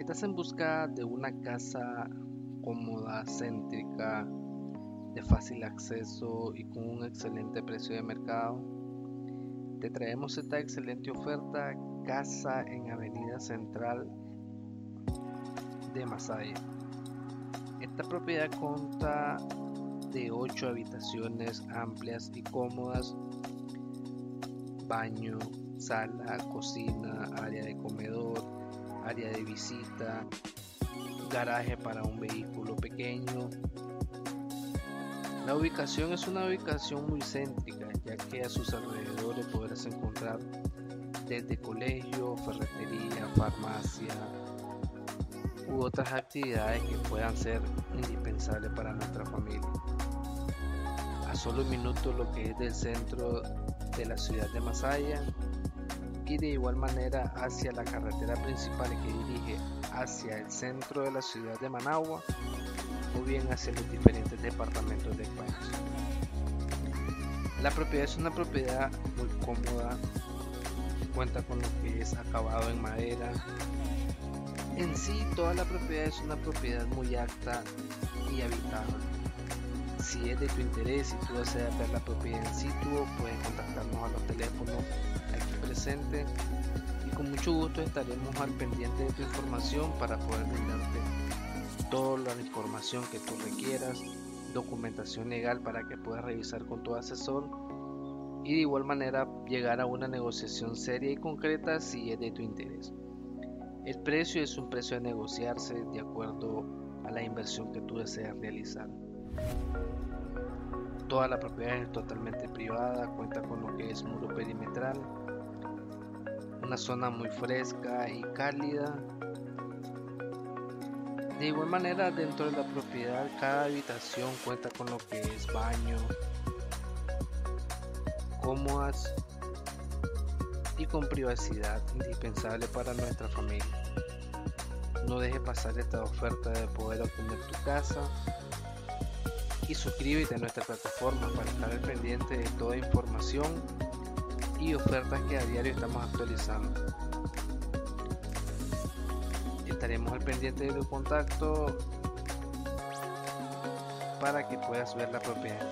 ¿Estás en busca de una casa cómoda, céntrica, de fácil acceso y con un excelente precio de mercado? Te traemos esta excelente oferta, casa en Avenida Central de Masaya. Esta propiedad consta de 8 habitaciones amplias y cómodas, baño, sala, cocina, área de comedor, área de visita, garaje para un vehículo pequeño. La ubicación es una ubicación muy céntrica, ya que a sus alrededores podrás encontrar desde colegio, ferretería, farmacia u otras actividades que puedan ser indispensables para nuestra familia. A solo un minuto lo que es del centro de la ciudad de Masaya y de igual manera hacia la carretera principal que dirige hacia el centro de la ciudad de Managua o bien hacia los diferentes departamentos del país. La propiedad es una propiedad muy cómoda, cuenta con lo que es acabado en madera. En sí, toda la propiedad es una propiedad muy alta y habitable. Si es de tu interés y tú deseas ver la propiedad en situ, puedes contactarnos a los teléfonos presente y con mucho gusto estaremos al pendiente de tu información para poder brindarte toda la información que tú requieras, documentación legal para que puedas revisar con tu asesor y de igual manera llegar a una negociación seria y concreta si es de tu interés. El precio es un precio a negociarse de acuerdo a la inversión que tú deseas realizar. Toda la propiedad es totalmente privada, cuenta con lo que es muro perimetral, una zona muy fresca y cálida. De igual manera, dentro de la propiedad, cada habitación cuenta con lo que es baño, cómodas y con privacidad indispensable para nuestra familia. No deje pasar esta oferta de poder obtener tu casa y suscríbete a nuestra plataforma para estar al pendiente de toda información y ofertas que a diario estamos actualizando. Estaremos al pendiente de tu contacto para que puedas ver la propiedad.